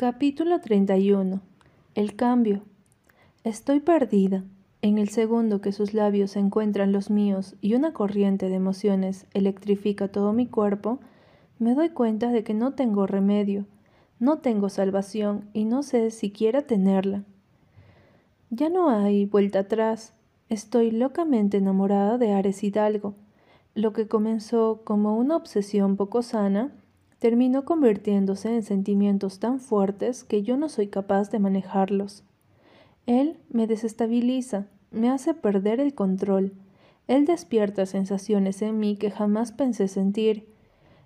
Capítulo 31. El cambio. Estoy perdida. En el segundo que sus labios encuentran los míos y una corriente de emociones electrifica todo mi cuerpo, me doy cuenta de que no tengo remedio, no tengo salvación y no sé siquiera tenerla. Ya no hay vuelta atrás. Estoy locamente enamorada de Ares Hidalgo. Lo que comenzó como una obsesión poco sana, terminó convirtiéndose en sentimientos tan fuertes que yo no soy capaz de manejarlos. Él me desestabiliza, me hace perder el control. Él despierta sensaciones en mí que jamás pensé sentir,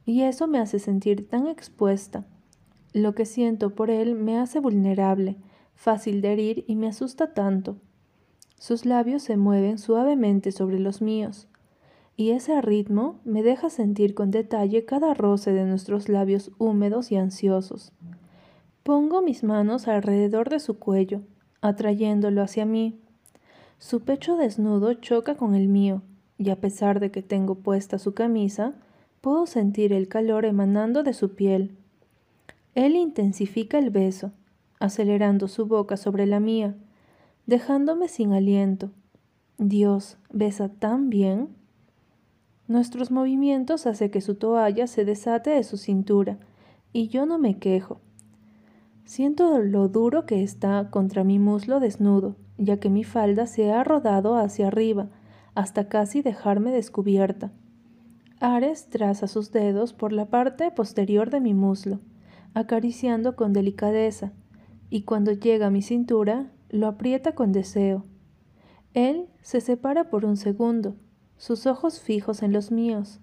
y eso me hace sentir tan expuesta. Lo que siento por él me hace vulnerable, fácil de herir y me asusta tanto. Sus labios se mueven suavemente sobre los míos, y ese ritmo me deja sentir con detalle cada roce de nuestros labios húmedos y ansiosos. Pongo mis manos alrededor de su cuello, atrayéndolo hacia mí. Su pecho desnudo choca con el mío, y a pesar de que tengo puesta su camisa, puedo sentir el calor emanando de su piel. Él intensifica el beso, acelerando su boca sobre la mía, dejándome sin aliento. Dios, besa tan bien. Nuestros movimientos hacen que su toalla se desate de su cintura, y yo no me quejo. Siento lo duro que está contra mi muslo desnudo, ya que mi falda se ha rodado hacia arriba, hasta casi dejarme descubierta. Ares traza sus dedos por la parte posterior de mi muslo, acariciando con delicadeza, y cuando llega a mi cintura, lo aprieta con deseo. Él se separa por un segundo, sus ojos fijos en los míos.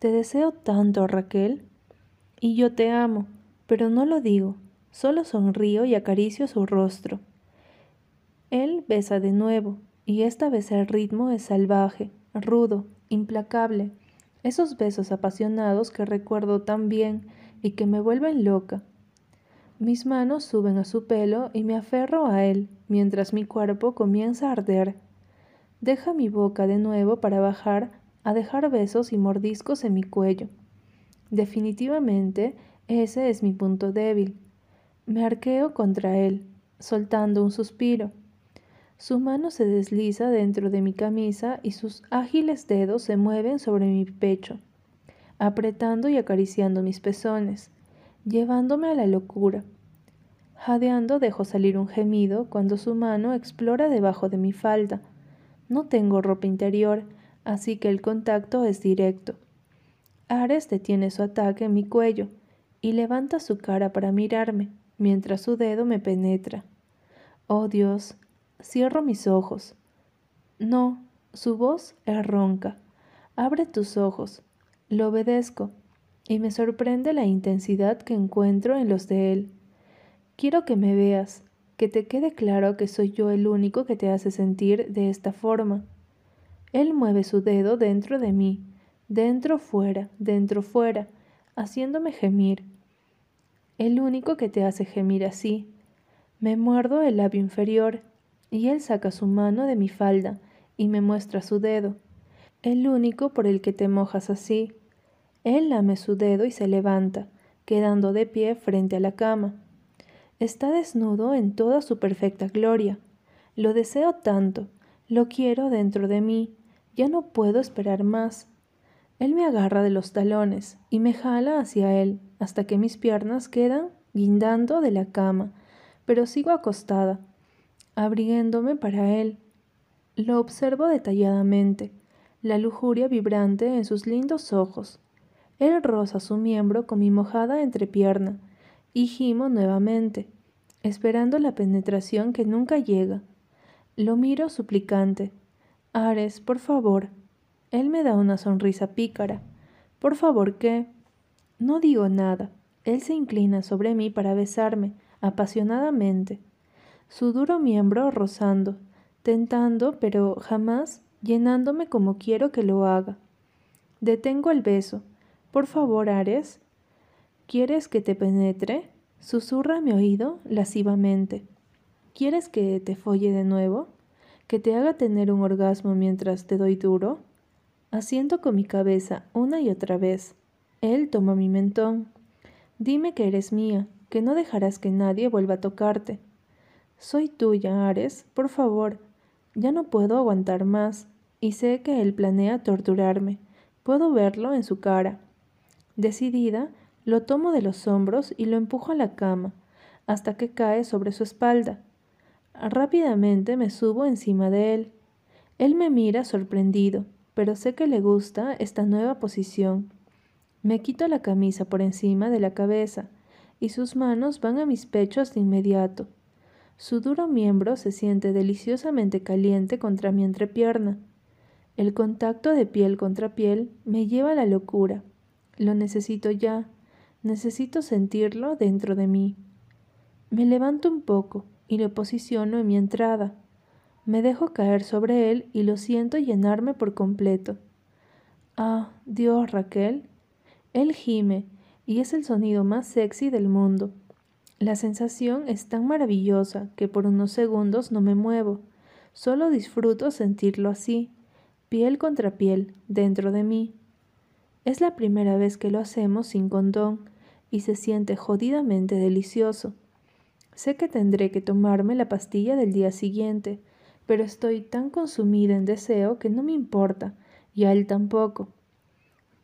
Te deseo tanto, Raquel. Y yo te amo, pero no lo digo, solo sonrío y acaricio su rostro. Él besa de nuevo, y esta vez el ritmo es salvaje, rudo, implacable, esos besos apasionados que recuerdo tan bien y que me vuelven loca. Mis manos suben a su pelo y me aferro a él, mientras mi cuerpo comienza a arder. Deja mi boca de nuevo para bajar a dejar besos y mordiscos en mi cuello. Definitivamente ese es mi punto débil. Me arqueo contra él, soltando un suspiro. Su mano se desliza dentro de mi camisa y sus ágiles dedos se mueven sobre mi pecho, apretando y acariciando mis pezones, llevándome a la locura. Jadeando dejo salir un gemido cuando su mano explora debajo de mi falda no tengo ropa interior, así que el contacto es directo. Ares detiene su ataque en mi cuello y levanta su cara para mirarme, mientras su dedo me penetra. Oh Dios, cierro mis ojos. No, su voz es ronca. Abre tus ojos. Lo obedezco, y me sorprende la intensidad que encuentro en los de él. Quiero que me veas, que te quede claro que soy yo el único que te hace sentir de esta forma. Él mueve su dedo dentro de mí, dentro fuera, dentro fuera, haciéndome gemir. El único que te hace gemir así. Me muerdo el labio inferior, y él saca su mano de mi falda y me muestra su dedo. El único por el que te mojas así. Él lame su dedo y se levanta, quedando de pie frente a la cama. Está desnudo en toda su perfecta gloria. Lo deseo tanto, lo quiero dentro de mí, ya no puedo esperar más. Él me agarra de los talones y me jala hacia él hasta que mis piernas quedan guindando de la cama, pero sigo acostada, abriéndome para él. Lo observo detalladamente, la lujuria vibrante en sus lindos ojos. Él roza su miembro con mi mojada entrepierna y gimo nuevamente, esperando la penetración que nunca llega. Lo miro suplicante. Ares, por favor. Él me da una sonrisa pícara. Por favor, ¿qué? No digo nada. Él se inclina sobre mí para besarme, apasionadamente. Su duro miembro rozando, tentando, pero jamás llenándome como quiero que lo haga. Detengo el beso. Por favor, Ares. ¿Quieres que te penetre? Susurra mi oído lascivamente. ¿Quieres que te folle de nuevo? ¿Que te haga tener un orgasmo mientras te doy duro? Asiento con mi cabeza una y otra vez. Él toma mi mentón. Dime que eres mía, que no dejarás que nadie vuelva a tocarte. Soy tuya, Ares, por favor. Ya no puedo aguantar más, y sé que él planea torturarme. Puedo verlo en su cara. Decidida, lo tomo de los hombros y lo empujo a la cama, hasta que cae sobre su espalda. Rápidamente me subo encima de él. Él me mira sorprendido, pero sé que le gusta esta nueva posición. Me quito la camisa por encima de la cabeza y sus manos van a mis pechos de inmediato. Su duro miembro se siente deliciosamente caliente contra mi entrepierna. El contacto de piel contra piel me lleva a la locura. Lo necesito ya. Necesito sentirlo dentro de mí. Me levanto un poco y lo posiciono en mi entrada. Me dejo caer sobre él y lo siento llenarme por completo. Ah, Dios, Raquel. Él gime y es el sonido más sexy del mundo. La sensación es tan maravillosa que por unos segundos no me muevo. Solo disfruto sentirlo así, piel contra piel, dentro de mí. Es la primera vez que lo hacemos sin condón y se siente jodidamente delicioso. Sé que tendré que tomarme la pastilla del día siguiente, pero estoy tan consumida en deseo que no me importa, y a él tampoco.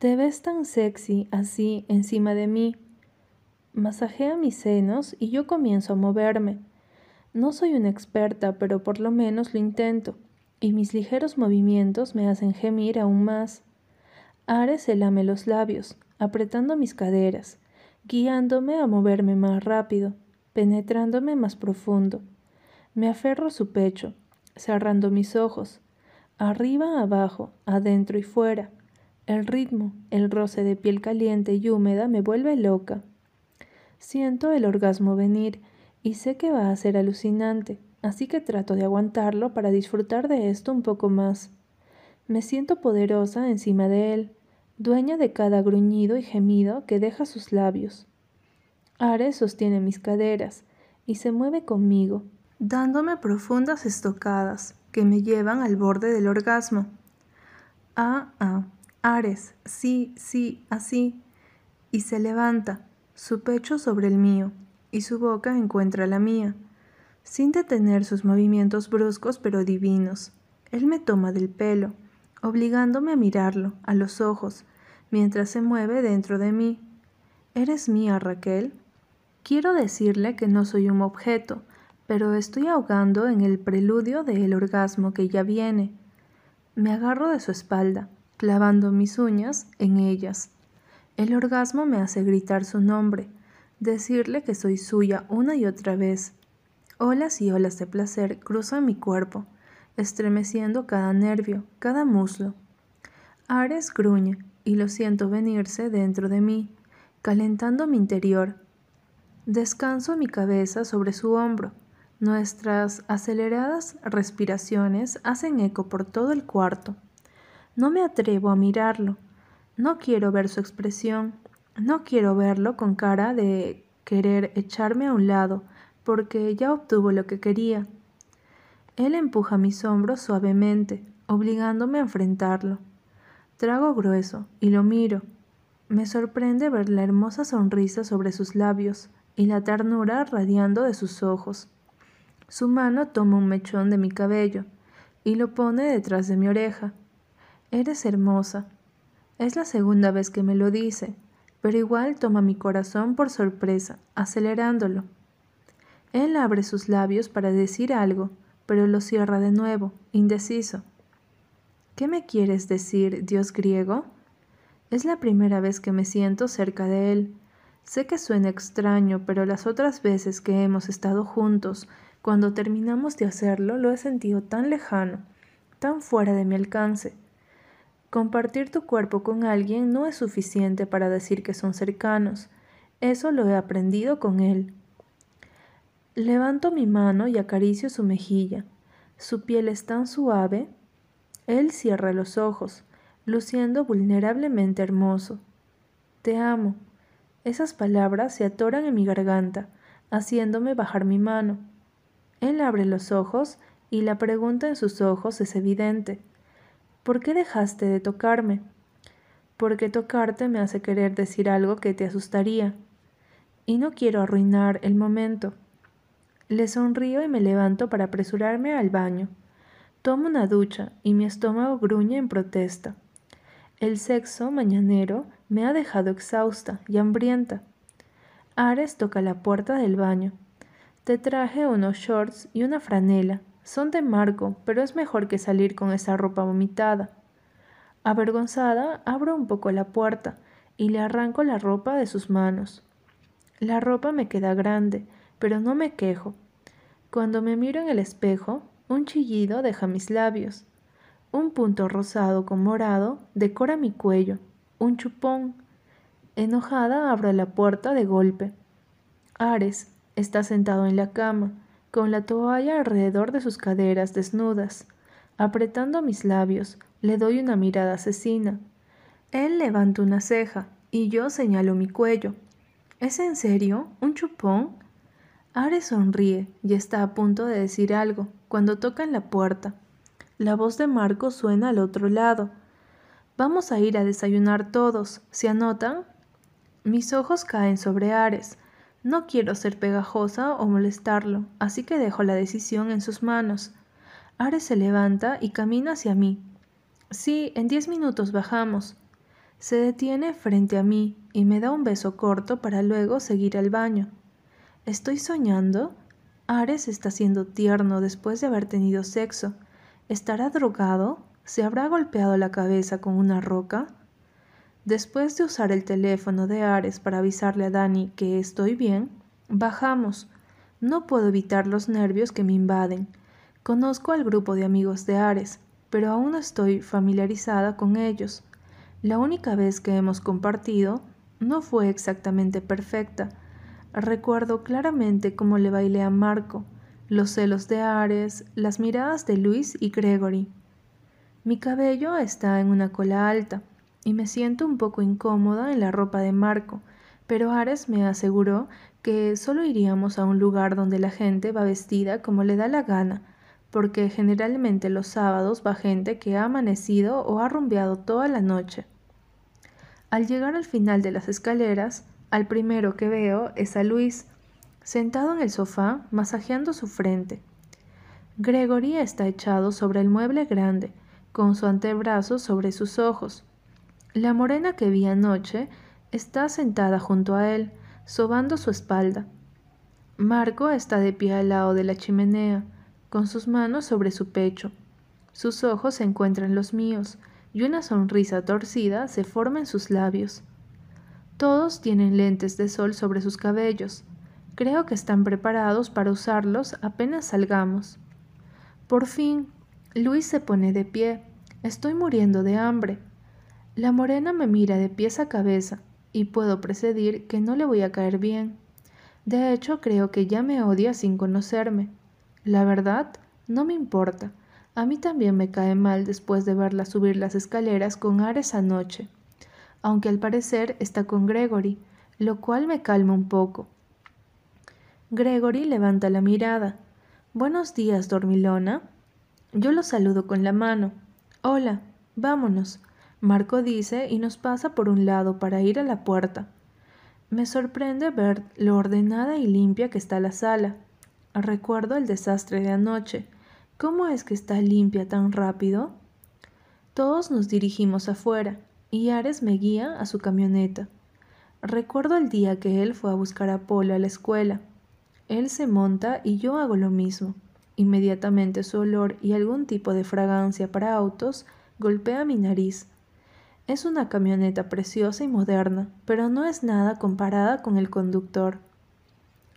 Te ves tan sexy así encima de mí. Masajea mis senos y yo comienzo a moverme. No soy una experta, pero por lo menos lo intento, y mis ligeros movimientos me hacen gemir aún más. Ares se lame los labios, apretando mis caderas, guiándome a moverme más rápido penetrándome más profundo. Me aferro a su pecho, cerrando mis ojos, arriba, abajo, adentro y fuera. El ritmo, el roce de piel caliente y húmeda me vuelve loca. Siento el orgasmo venir y sé que va a ser alucinante, así que trato de aguantarlo para disfrutar de esto un poco más. Me siento poderosa encima de él, dueña de cada gruñido y gemido que deja sus labios. Ares sostiene mis caderas y se mueve conmigo, dándome profundas estocadas que me llevan al borde del orgasmo. Ah, ah, Ares, sí, sí, así. Y se levanta, su pecho sobre el mío, y su boca encuentra la mía. Sin detener sus movimientos bruscos pero divinos, él me toma del pelo, obligándome a mirarlo a los ojos, mientras se mueve dentro de mí. ¿Eres mía, Raquel? Quiero decirle que no soy un objeto, pero estoy ahogando en el preludio del orgasmo que ya viene. Me agarro de su espalda, clavando mis uñas en ellas. El orgasmo me hace gritar su nombre, decirle que soy suya una y otra vez. Olas y olas de placer cruzan mi cuerpo, estremeciendo cada nervio, cada muslo. Ares gruñe y lo siento venirse dentro de mí, calentando mi interior, Descanso mi cabeza sobre su hombro. Nuestras aceleradas respiraciones hacen eco por todo el cuarto. No me atrevo a mirarlo. No quiero ver su expresión. No quiero verlo con cara de querer echarme a un lado, porque ya obtuvo lo que quería. Él empuja mis hombros suavemente, obligándome a enfrentarlo. Trago grueso y lo miro. Me sorprende ver la hermosa sonrisa sobre sus labios, y la ternura radiando de sus ojos. Su mano toma un mechón de mi cabello y lo pone detrás de mi oreja. Eres hermosa. Es la segunda vez que me lo dice, pero igual toma mi corazón por sorpresa, acelerándolo. Él abre sus labios para decir algo, pero lo cierra de nuevo, indeciso. ¿Qué me quieres decir, Dios griego? Es la primera vez que me siento cerca de él, Sé que suena extraño, pero las otras veces que hemos estado juntos, cuando terminamos de hacerlo, lo he sentido tan lejano, tan fuera de mi alcance. Compartir tu cuerpo con alguien no es suficiente para decir que son cercanos. Eso lo he aprendido con él. Levanto mi mano y acaricio su mejilla. Su piel es tan suave. Él cierra los ojos, luciendo vulnerablemente hermoso. Te amo, esas palabras se atoran en mi garganta, haciéndome bajar mi mano. Él abre los ojos y la pregunta en sus ojos es evidente. ¿Por qué dejaste de tocarme? Porque tocarte me hace querer decir algo que te asustaría. y no quiero arruinar el momento. Le sonrío y me levanto para apresurarme al baño. Tomo una ducha y mi estómago gruñe en protesta. El sexo mañanero me ha dejado exhausta y hambrienta. Ares toca la puerta del baño. Te traje unos shorts y una franela. Son de Marco, pero es mejor que salir con esa ropa vomitada. Avergonzada, abro un poco la puerta y le arranco la ropa de sus manos. La ropa me queda grande, pero no me quejo. Cuando me miro en el espejo, un chillido deja mis labios. Un punto rosado con morado decora mi cuello. Un chupón. Enojada abro la puerta de golpe. Ares está sentado en la cama, con la toalla alrededor de sus caderas desnudas. Apretando mis labios, le doy una mirada asesina. Él levanta una ceja y yo señalo mi cuello. ¿Es en serio? ¿Un chupón? Ares sonríe y está a punto de decir algo cuando toca en la puerta. La voz de Marco suena al otro lado. Vamos a ir a desayunar todos. ¿Se anotan? Mis ojos caen sobre Ares. No quiero ser pegajosa o molestarlo, así que dejo la decisión en sus manos. Ares se levanta y camina hacia mí. Sí, en diez minutos bajamos. Se detiene frente a mí y me da un beso corto para luego seguir al baño. ¿Estoy soñando? Ares está siendo tierno después de haber tenido sexo. ¿Estará drogado? ¿Se habrá golpeado la cabeza con una roca? Después de usar el teléfono de Ares para avisarle a Dani que estoy bien, bajamos. No puedo evitar los nervios que me invaden. Conozco al grupo de amigos de Ares, pero aún no estoy familiarizada con ellos. La única vez que hemos compartido no fue exactamente perfecta. Recuerdo claramente cómo le bailé a Marco, los celos de Ares, las miradas de Luis y Gregory. Mi cabello está en una cola alta y me siento un poco incómoda en la ropa de Marco, pero Ares me aseguró que solo iríamos a un lugar donde la gente va vestida como le da la gana, porque generalmente los sábados va gente que ha amanecido o ha rumbeado toda la noche. Al llegar al final de las escaleras, al primero que veo es a Luis, sentado en el sofá, masajeando su frente. Gregory está echado sobre el mueble grande, con su antebrazo sobre sus ojos. La morena que vi anoche está sentada junto a él, sobando su espalda. Marco está de pie al lado de la chimenea, con sus manos sobre su pecho. Sus ojos se encuentran los míos, y una sonrisa torcida se forma en sus labios. Todos tienen lentes de sol sobre sus cabellos. Creo que están preparados para usarlos apenas salgamos. Por fin, Luis se pone de pie. Estoy muriendo de hambre. La morena me mira de pies a cabeza y puedo precedir que no le voy a caer bien. De hecho, creo que ya me odia sin conocerme. La verdad, no me importa. A mí también me cae mal después de verla subir las escaleras con Ares anoche, aunque al parecer está con Gregory, lo cual me calma un poco. Gregory levanta la mirada. Buenos días, dormilona. Yo lo saludo con la mano. Hola, vámonos. Marco dice y nos pasa por un lado para ir a la puerta. Me sorprende ver lo ordenada y limpia que está la sala. Recuerdo el desastre de anoche ¿Cómo es que está limpia tan rápido? Todos nos dirigimos afuera y Ares me guía a su camioneta. Recuerdo el día que él fue a buscar a Polo a la escuela. Él se monta y yo hago lo mismo. Inmediatamente su olor y algún tipo de fragancia para autos golpea mi nariz. Es una camioneta preciosa y moderna, pero no es nada comparada con el conductor.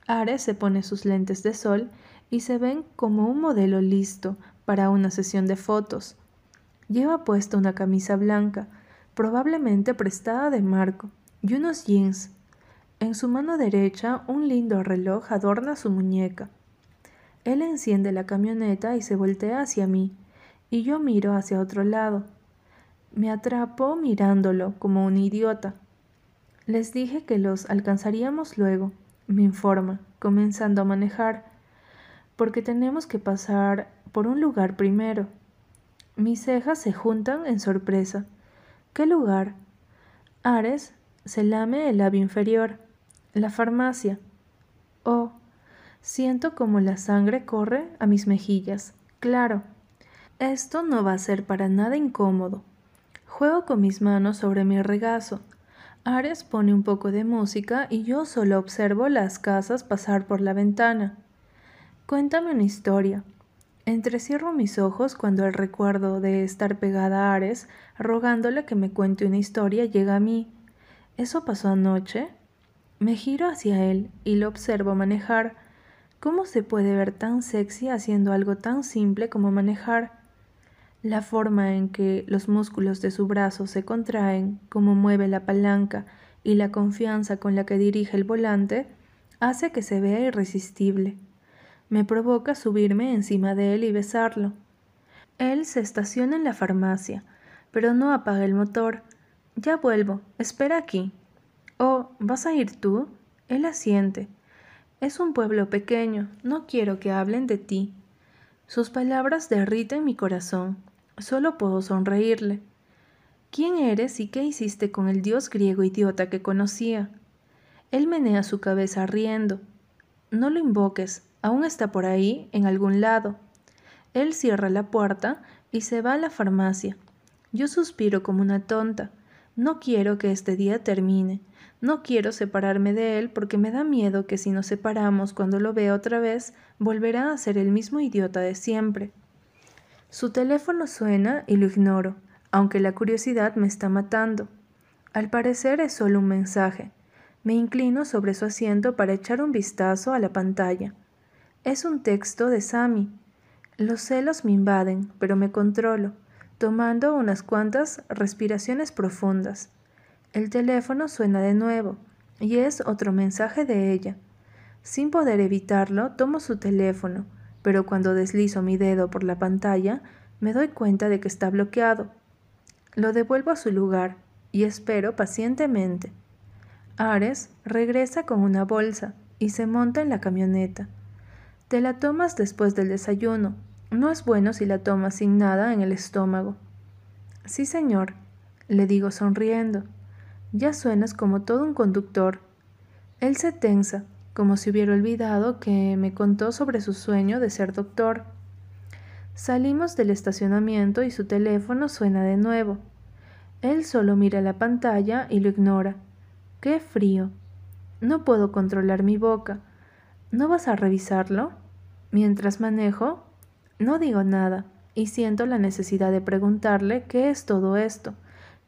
Ares se pone sus lentes de sol y se ven como un modelo listo para una sesión de fotos. Lleva puesta una camisa blanca, probablemente prestada de Marco, y unos jeans. En su mano derecha un lindo reloj adorna su muñeca. Él enciende la camioneta y se voltea hacia mí, y yo miro hacia otro lado. Me atrapo mirándolo como un idiota. Les dije que los alcanzaríamos luego, me informa, comenzando a manejar, porque tenemos que pasar por un lugar primero. Mis cejas se juntan en sorpresa. ¿Qué lugar? Ares se lame el labio inferior. La farmacia. Oh, siento como la sangre corre a mis mejillas. Claro, esto no va a ser para nada incómodo. Juego con mis manos sobre mi regazo. Ares pone un poco de música y yo solo observo las casas pasar por la ventana. Cuéntame una historia. Entrecierro mis ojos cuando el recuerdo de estar pegada a Ares, rogándole que me cuente una historia, llega a mí. ¿Eso pasó anoche? Me giro hacia él y lo observo manejar. ¿Cómo se puede ver tan sexy haciendo algo tan simple como manejar? La forma en que los músculos de su brazo se contraen, cómo mueve la palanca y la confianza con la que dirige el volante, hace que se vea irresistible. Me provoca subirme encima de él y besarlo. Él se estaciona en la farmacia, pero no apaga el motor. Ya vuelvo, espera aquí. Oh, ¿vas a ir tú? Él asiente. Es un pueblo pequeño, no quiero que hablen de ti. Sus palabras derriten mi corazón. Solo puedo sonreírle. ¿Quién eres y qué hiciste con el dios griego idiota que conocía? Él menea su cabeza riendo. No lo invoques, aún está por ahí, en algún lado. Él cierra la puerta y se va a la farmacia. Yo suspiro como una tonta. No quiero que este día termine. No quiero separarme de él porque me da miedo que si nos separamos cuando lo vea otra vez, volverá a ser el mismo idiota de siempre. Su teléfono suena y lo ignoro, aunque la curiosidad me está matando. Al parecer es solo un mensaje. Me inclino sobre su asiento para echar un vistazo a la pantalla. Es un texto de Sammy. Los celos me invaden, pero me controlo, tomando unas cuantas respiraciones profundas. El teléfono suena de nuevo, y es otro mensaje de ella. Sin poder evitarlo, tomo su teléfono, pero cuando deslizo mi dedo por la pantalla, me doy cuenta de que está bloqueado. Lo devuelvo a su lugar y espero pacientemente. Ares regresa con una bolsa y se monta en la camioneta. Te la tomas después del desayuno. No es bueno si la tomas sin nada en el estómago. Sí, señor, le digo sonriendo. Ya suenas como todo un conductor. Él se tensa, como si hubiera olvidado que me contó sobre su sueño de ser doctor. Salimos del estacionamiento y su teléfono suena de nuevo. Él solo mira la pantalla y lo ignora. ¡Qué frío! No puedo controlar mi boca. ¿No vas a revisarlo? Mientras manejo, no digo nada y siento la necesidad de preguntarle qué es todo esto,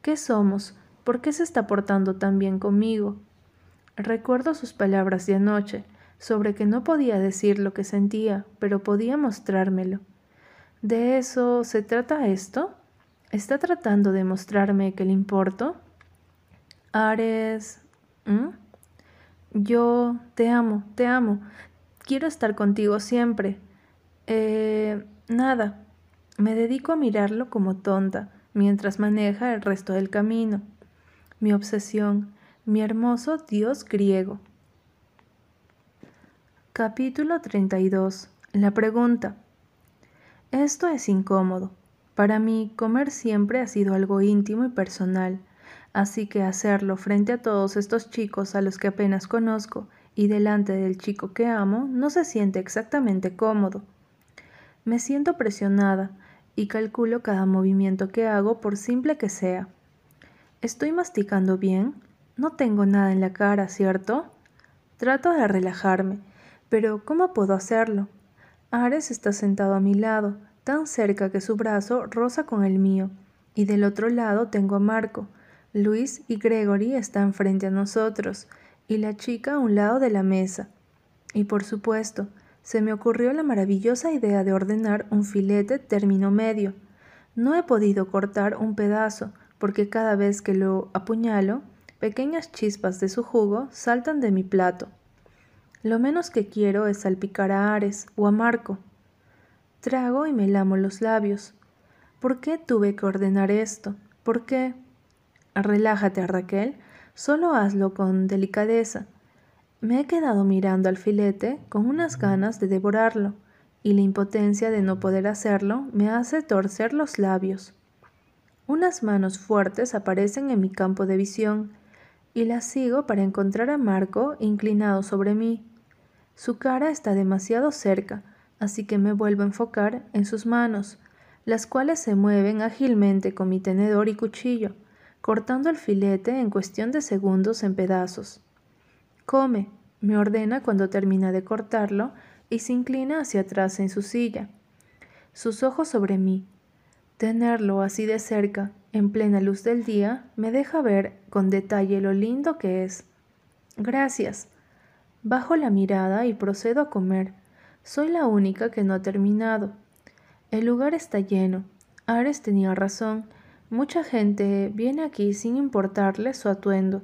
qué somos, por qué se está portando tan bien conmigo. Recuerdo sus palabras de anoche, sobre que no podía decir lo que sentía, pero podía mostrármelo. ¿De eso se trata esto? ¿Está tratando de mostrarme que le importo? Ares... Yo te amo, te amo, Quiero estar contigo siempre. Eh, nada. Me dedico a mirarlo como tonta mientras maneja el resto del camino. Mi obsesión, mi hermoso dios griego. Capítulo 32. La pregunta. Esto es incómodo. Para mí, comer siempre ha sido algo íntimo y personal, así que hacerlo frente a todos estos chicos a los que apenas conozco y delante del chico que amo no se siente exactamente cómodo. Me siento presionada y calculo cada movimiento que hago por simple que sea. ¿Estoy masticando bien? No tengo nada en la cara, ¿cierto? Trato de relajarme, pero ¿cómo puedo hacerlo? Ares está sentado a mi lado, tan cerca que su brazo roza con el mío, y del otro lado tengo a Marco. Luis y Gregory están frente a nosotros, y la chica a un lado de la mesa. Y por supuesto, se me ocurrió la maravillosa idea de ordenar un filete término medio. No he podido cortar un pedazo, porque cada vez que lo apuñalo, pequeñas chispas de su jugo saltan de mi plato. Lo menos que quiero es salpicar a Ares o a Marco. Trago y me lamo los labios. ¿Por qué tuve que ordenar esto? ¿Por qué? Relájate, Raquel. Solo hazlo con delicadeza. Me he quedado mirando al filete con unas ganas de devorarlo, y la impotencia de no poder hacerlo me hace torcer los labios. Unas manos fuertes aparecen en mi campo de visión. y la sigo para encontrar a Marco inclinado sobre mí. Su cara está demasiado cerca, así que me vuelvo a enfocar en sus manos, las cuales se mueven ágilmente con mi tenedor y cuchillo, cortando el filete en cuestión de segundos en pedazos. Come, me ordena cuando termina de cortarlo y se inclina hacia atrás en su silla. Sus ojos sobre mí. Tenerlo así de cerca, en plena luz del día, me deja ver con detalle lo lindo que es. Gracias. Bajo la mirada y procedo a comer. Soy la única que no ha terminado. El lugar está lleno. Ares tenía razón. Mucha gente viene aquí sin importarle su atuendo.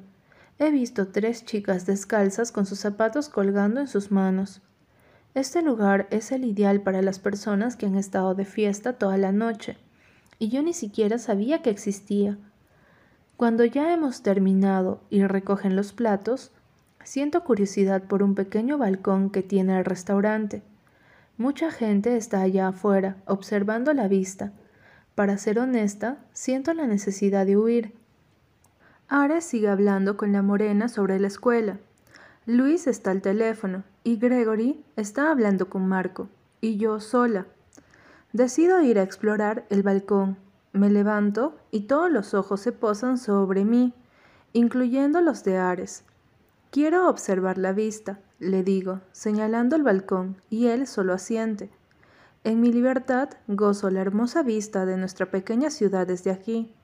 He visto tres chicas descalzas con sus zapatos colgando en sus manos. Este lugar es el ideal para las personas que han estado de fiesta toda la noche, y yo ni siquiera sabía que existía. Cuando ya hemos terminado y recogen los platos, siento curiosidad por un pequeño balcón que tiene el restaurante. Mucha gente está allá afuera, observando la vista. Para ser honesta, siento la necesidad de huir. Ares sigue hablando con la morena sobre la escuela. Luis está al teléfono y Gregory está hablando con Marco y yo sola. Decido ir a explorar el balcón. Me levanto y todos los ojos se posan sobre mí, incluyendo los de Ares. Quiero observar la vista, le digo, señalando el balcón, y él solo asiente. En mi libertad gozo la hermosa vista de nuestra pequeña ciudad desde aquí.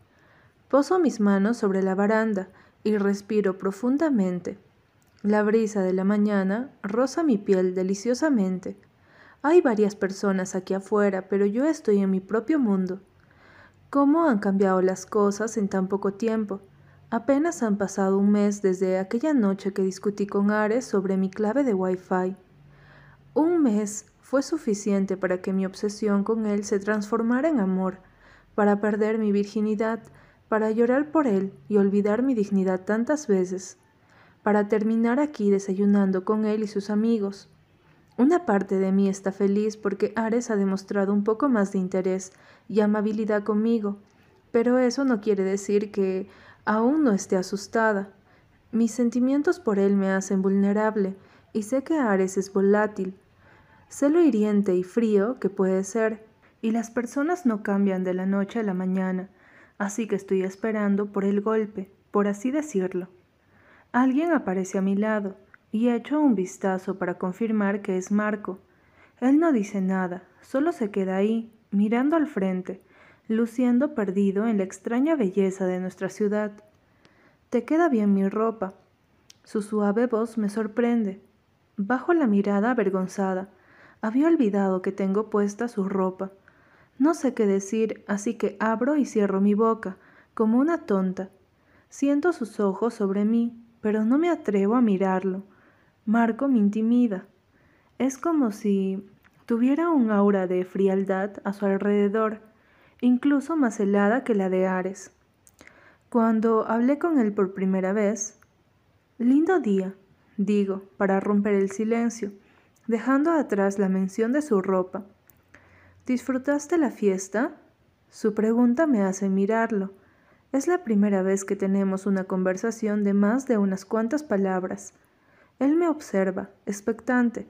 Poso mis manos sobre la baranda y respiro profundamente. La brisa de la mañana roza mi piel deliciosamente. Hay varias personas aquí afuera, pero yo estoy en mi propio mundo. ¿Cómo han cambiado las cosas en tan poco tiempo? Apenas han pasado un mes desde aquella noche que discutí con Ares sobre mi clave de Wi-Fi. Un mes fue suficiente para que mi obsesión con él se transformara en amor, para perder mi virginidad, para llorar por él y olvidar mi dignidad tantas veces para terminar aquí desayunando con él y sus amigos. Una parte de mí está feliz porque Ares ha demostrado un poco más de interés y amabilidad conmigo, pero eso no quiere decir que aún no esté asustada. Mis sentimientos por él me hacen vulnerable y sé que Ares es volátil. Sé lo hiriente y frío que puede ser, y las personas no cambian de la noche a la mañana, así que estoy esperando por el golpe, por así decirlo. Alguien aparece a mi lado y echo un vistazo para confirmar que es Marco. Él no dice nada, solo se queda ahí, mirando al frente, luciendo perdido en la extraña belleza de nuestra ciudad. Te queda bien mi ropa. Su suave voz me sorprende. Bajo la mirada avergonzada. Había olvidado que tengo puesta su ropa. No sé qué decir, así que abro y cierro mi boca, como una tonta. Siento sus ojos sobre mí, pero no me atrevo a mirarlo. Marco me intimida. Es como si tuviera un aura de frialdad a su alrededor, incluso más helada que la de Ares. Cuando hablé con él por primera vez, lindo día, digo, para romper el silencio, dejando atrás la mención de su ropa. ¿Disfrutaste la fiesta? Su pregunta me hace mirarlo. Es la primera vez que tenemos una conversación de más de unas cuantas palabras. Él me observa, expectante.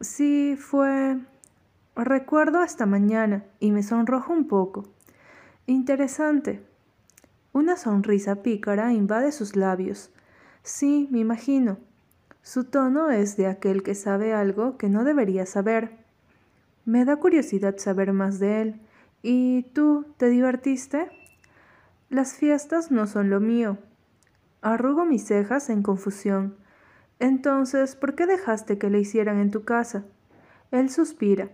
Sí, fue... Recuerdo esta mañana y me sonrojo un poco. Interesante. Una sonrisa pícara invade sus labios. Sí, me imagino. Su tono es de aquel que sabe algo que no debería saber. Me da curiosidad saber más de él. ¿Y tú, te divertiste? Las fiestas no son lo mío. Arrugo mis cejas en confusión. Entonces, ¿por qué dejaste que le hicieran en tu casa? Él suspira.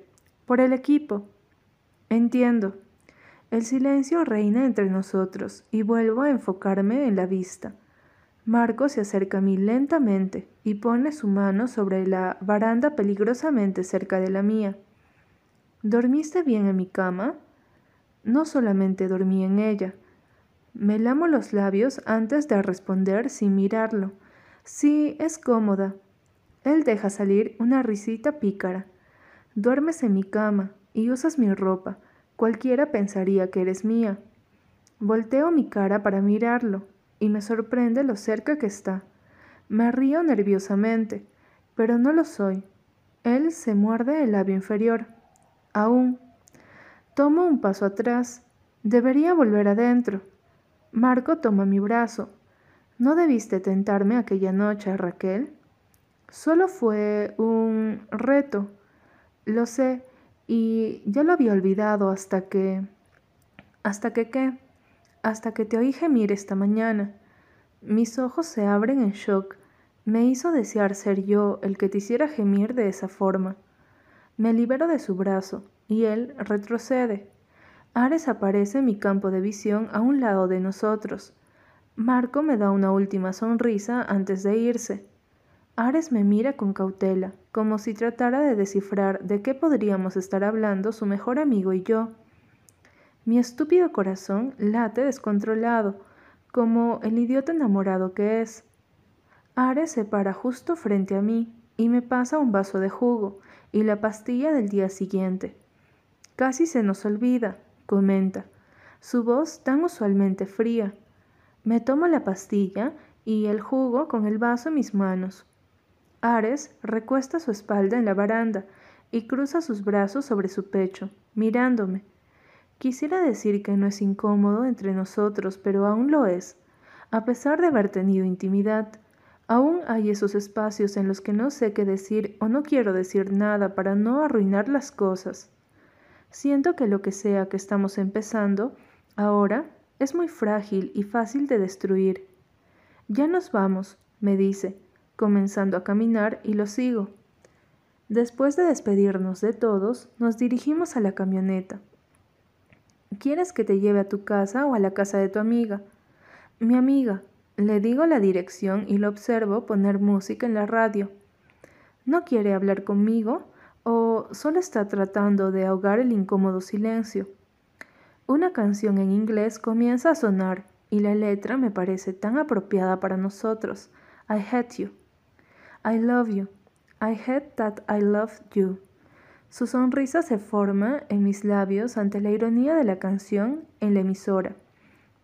Por el equipo. Entiendo. El silencio reina entre nosotros y vuelvo a enfocarme en la vista. Marco se acerca a mí lentamente y pone su mano sobre la baranda peligrosamente cerca de la mía. ¿Dormiste bien en mi cama? No solamente dormí en ella, me lamo los labios antes de responder sin mirarlo. Sí, es cómoda. Él deja salir una risita pícara. Duermes en mi cama y usas mi ropa. Cualquiera pensaría que eres mía. Volteo mi cara para mirarlo. Y me sorprende lo cerca que está. Me río nerviosamente, pero no lo soy. Él se muerde el labio inferior. Aún. Tomo un paso atrás. Debería volver adentro. Marco toma mi brazo. ¿No debiste tentarme aquella noche, Raquel? Solo fue un reto. Lo sé, y ya lo había olvidado hasta que... ¿Hasta que qué? Hasta que te oí gemir esta mañana. Mis ojos se abren en shock. Me hizo desear ser yo el que te hiciera gemir de esa forma. Me libero de su brazo y él retrocede. Ares aparece en mi campo de visión a un lado de nosotros. Marco me da una última sonrisa antes de irse. Ares me mira con cautela, como si tratara de descifrar de qué podríamos estar hablando su mejor amigo y yo. Mi estúpido corazón late descontrolado, como el idiota enamorado que es. Ares se para justo frente a mí y me pasa un vaso de jugo y la pastilla del día siguiente. Casi se nos olvida, comenta, su voz tan usualmente fría. Me tomo la pastilla y el jugo con el vaso en mis manos. Ares recuesta su espalda en la baranda y cruza sus brazos sobre su pecho, mirándome. Quisiera decir que no es incómodo entre nosotros, pero aún lo es. A pesar de haber tenido intimidad, aún hay esos espacios en los que no sé qué decir o no quiero decir nada para no arruinar las cosas. Siento que lo que sea que estamos empezando ahora es muy frágil y fácil de destruir. Ya nos vamos, me dice, comenzando a caminar y lo sigo. Después de despedirnos de todos, nos dirigimos a la camioneta. ¿Quieres que te lleve a tu casa o a la casa de tu amiga? Mi amiga. Le digo la dirección y lo observo poner música en la radio. ¿No quiere hablar conmigo o solo está tratando de ahogar el incómodo silencio? Una canción en inglés comienza a sonar y la letra me parece tan apropiada para nosotros. I hate you. I love you. I hate that I love you. Su sonrisa se forma en mis labios ante la ironía de la canción en la emisora,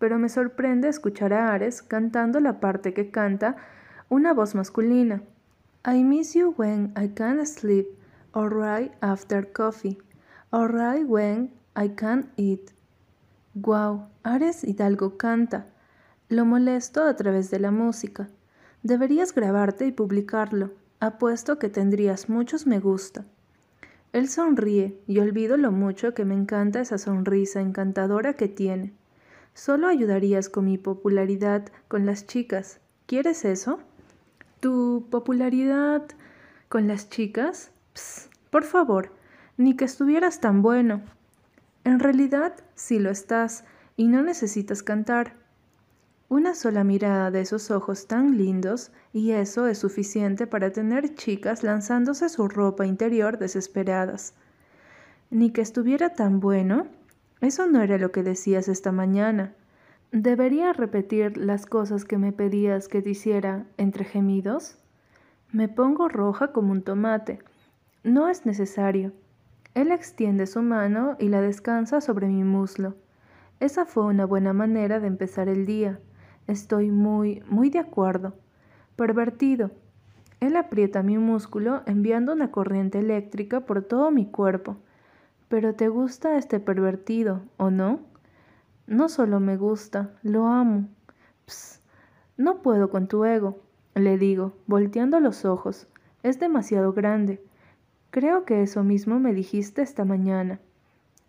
pero me sorprende escuchar a Ares cantando la parte que canta una voz masculina. I miss you when I can't sleep, or right after coffee, or right when I can't eat. Wow, Ares Hidalgo canta. Lo molesto a través de la música. Deberías grabarte y publicarlo. Apuesto que tendrías muchos me gusta. Él sonríe y olvido lo mucho que me encanta esa sonrisa encantadora que tiene. Solo ayudarías con mi popularidad con las chicas. ¿Quieres eso? ¿Tu popularidad con las chicas? Psst, por favor, ni que estuvieras tan bueno. En realidad, sí lo estás, y no necesitas cantar. Una sola mirada de esos ojos tan lindos y eso es suficiente para tener chicas lanzándose su ropa interior desesperadas. Ni que estuviera tan bueno. Eso no era lo que decías esta mañana. ¿Debería repetir las cosas que me pedías que te hiciera entre gemidos? Me pongo roja como un tomate. No es necesario. Él extiende su mano y la descansa sobre mi muslo. Esa fue una buena manera de empezar el día. Estoy muy, muy de acuerdo. Pervertido. Él aprieta mi músculo enviando una corriente eléctrica por todo mi cuerpo. Pero te gusta este pervertido, ¿o no? No solo me gusta, lo amo. Psst, no puedo con tu ego, le digo, volteando los ojos. Es demasiado grande. Creo que eso mismo me dijiste esta mañana.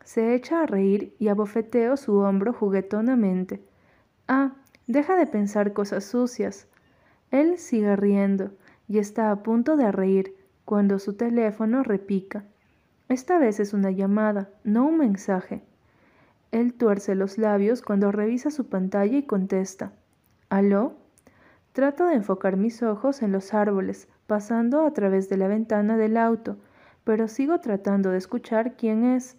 Se echa a reír y abofeteo su hombro juguetonamente. Ah, Deja de pensar cosas sucias. Él sigue riendo y está a punto de reír cuando su teléfono repica. Esta vez es una llamada, no un mensaje. Él tuerce los labios cuando revisa su pantalla y contesta. ¿Aló? Trato de enfocar mis ojos en los árboles, pasando a través de la ventana del auto, pero sigo tratando de escuchar quién es.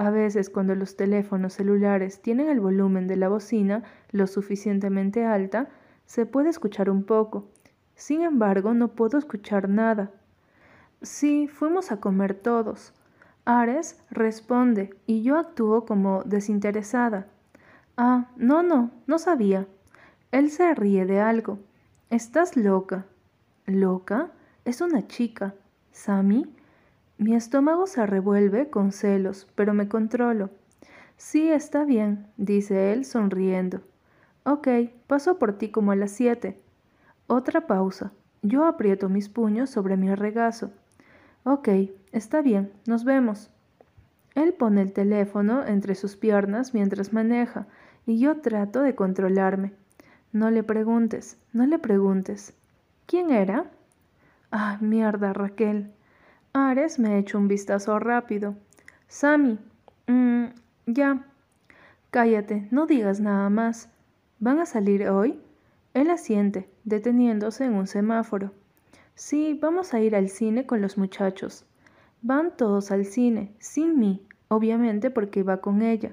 A veces cuando los teléfonos celulares tienen el volumen de la bocina lo suficientemente alta, se puede escuchar un poco. Sin embargo, no puedo escuchar nada. Sí, fuimos a comer todos. Ares responde y yo actúo como desinteresada. Ah, no, no, no sabía. Él se ríe de algo. Estás loca. ¿Loca? Es una chica. ¿Sammy? Mi estómago se revuelve con celos, pero me controlo. Sí, está bien, dice él sonriendo. Ok, paso por ti como a las siete. Otra pausa. Yo aprieto mis puños sobre mi regazo. Ok, está bien, nos vemos. Él pone el teléfono entre sus piernas mientras maneja, y yo trato de controlarme. No le preguntes, no le preguntes. ¿Quién era? Ah, mierda, Raquel. Ares me echa un vistazo rápido. Sammy. Mmm, ya. Cállate, no digas nada más. ¿Van a salir hoy? Él asiente, deteniéndose en un semáforo. Sí, vamos a ir al cine con los muchachos. Van todos al cine, sin mí, obviamente porque va con ella.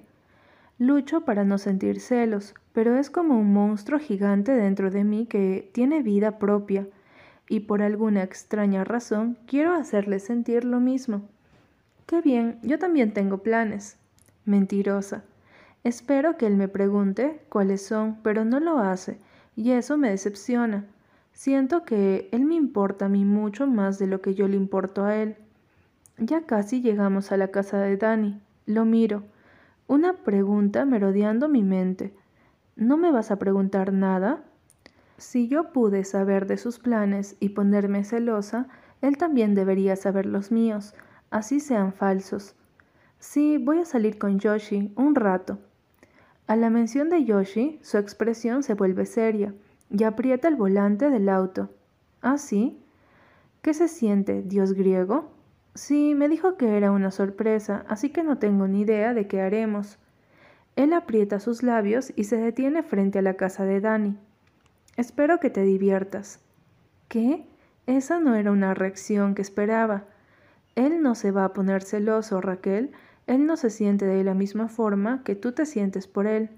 Lucho para no sentir celos, pero es como un monstruo gigante dentro de mí que tiene vida propia, y por alguna extraña razón quiero hacerle sentir lo mismo. Qué bien, yo también tengo planes. Mentirosa. Espero que él me pregunte cuáles son, pero no lo hace, y eso me decepciona. Siento que él me importa a mí mucho más de lo que yo le importo a él. Ya casi llegamos a la casa de Dani. Lo miro. Una pregunta merodeando mi mente. ¿No me vas a preguntar nada? Si yo pude saber de sus planes y ponerme celosa, él también debería saber los míos, así sean falsos. Sí, voy a salir con Yoshi un rato. A la mención de Yoshi, su expresión se vuelve seria y aprieta el volante del auto. ¿Ah, sí? ¿Qué se siente, dios griego? Sí, me dijo que era una sorpresa, así que no tengo ni idea de qué haremos. Él aprieta sus labios y se detiene frente a la casa de Dani. Espero que te diviertas. ¿Qué? Esa no era una reacción que esperaba. Él no se va a poner celoso, Raquel. Él no se siente de la misma forma que tú te sientes por él.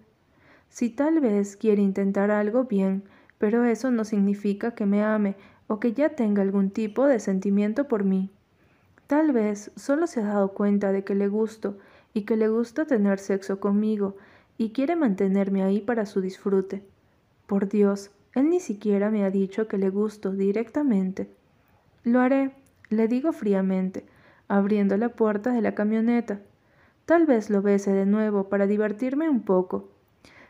Si tal vez quiere intentar algo, bien, pero eso no significa que me ame o que ya tenga algún tipo de sentimiento por mí. Tal vez solo se ha dado cuenta de que le gusto y que le gusta tener sexo conmigo y quiere mantenerme ahí para su disfrute. Por Dios, él ni siquiera me ha dicho que le gusto directamente. Lo haré, le digo fríamente, abriendo la puerta de la camioneta. Tal vez lo bese de nuevo para divertirme un poco.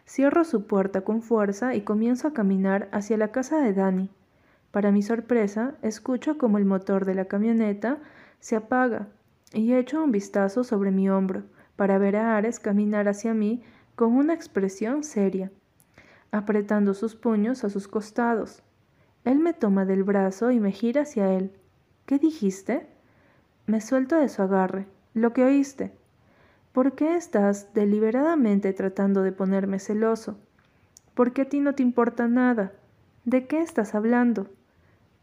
Cierro su puerta con fuerza y comienzo a caminar hacia la casa de Dani. Para mi sorpresa, escucho como el motor de la camioneta se apaga y echo un vistazo sobre mi hombro para ver a Ares caminar hacia mí con una expresión seria, apretando sus puños a sus costados. Él me toma del brazo y me gira hacia él. ¿Qué dijiste? Me suelto de su agarre. Lo que oíste. ¿Por qué estás deliberadamente tratando de ponerme celoso? ¿Por qué a ti no te importa nada? ¿De qué estás hablando?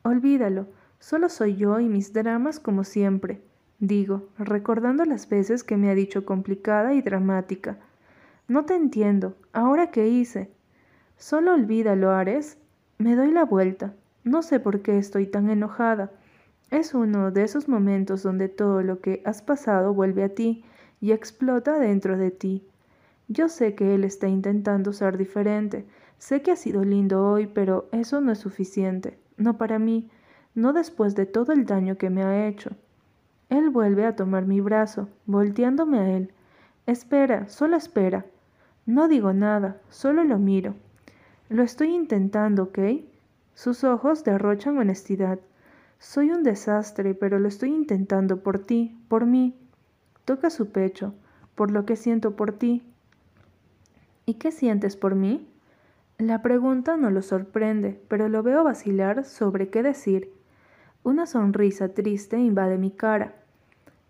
Olvídalo. Solo soy yo y mis dramas como siempre, digo, recordando las veces que me ha dicho complicada y dramática. No te entiendo. ¿Ahora qué hice? Solo olvídalo, Ares. Me doy la vuelta. No sé por qué estoy tan enojada. Es uno de esos momentos donde todo lo que has pasado vuelve a ti y explota dentro de ti. Yo sé que él está intentando ser diferente. Sé que ha sido lindo hoy, pero eso no es suficiente. No para mí no después de todo el daño que me ha hecho. Él vuelve a tomar mi brazo, volteándome a él. Espera, solo espera. No digo nada, solo lo miro. Lo estoy intentando, ¿ok? Sus ojos derrochan honestidad. Soy un desastre, pero lo estoy intentando por ti, por mí. Toca su pecho, por lo que siento por ti. ¿Y qué sientes por mí? La pregunta no lo sorprende, pero lo veo vacilar sobre qué decir. Una sonrisa triste invade mi cara.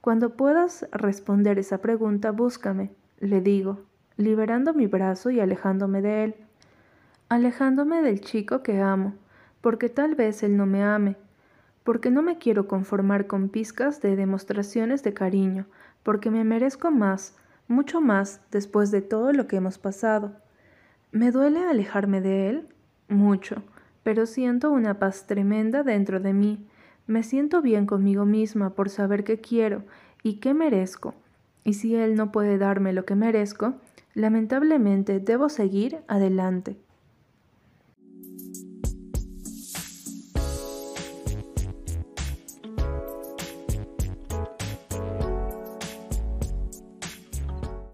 Cuando puedas responder esa pregunta, búscame, le digo, liberando mi brazo y alejándome de él. Alejándome del chico que amo, porque tal vez él no me ame, porque no me quiero conformar con pizcas de demostraciones de cariño, porque me merezco más, mucho más, después de todo lo que hemos pasado. ¿Me duele alejarme de él? Mucho, pero siento una paz tremenda dentro de mí, me siento bien conmigo misma por saber qué quiero y qué merezco. Y si Él no puede darme lo que merezco, lamentablemente debo seguir adelante.